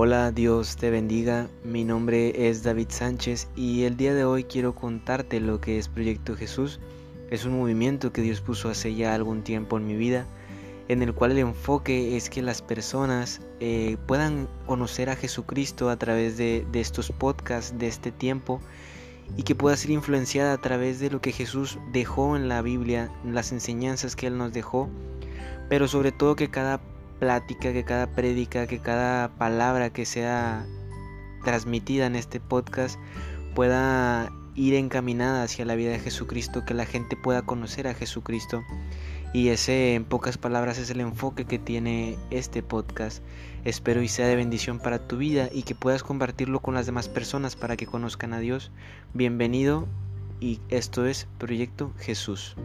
Hola, Dios te bendiga. Mi nombre es David Sánchez y el día de hoy quiero contarte lo que es Proyecto Jesús. Es un movimiento que Dios puso hace ya algún tiempo en mi vida, en el cual el enfoque es que las personas eh, puedan conocer a Jesucristo a través de, de estos podcasts, de este tiempo, y que pueda ser influenciada a través de lo que Jesús dejó en la Biblia, las enseñanzas que Él nos dejó, pero sobre todo que cada plática, que cada prédica, que cada palabra que sea transmitida en este podcast pueda ir encaminada hacia la vida de Jesucristo, que la gente pueda conocer a Jesucristo. Y ese, en pocas palabras, es el enfoque que tiene este podcast. Espero y sea de bendición para tu vida y que puedas compartirlo con las demás personas para que conozcan a Dios. Bienvenido y esto es Proyecto Jesús.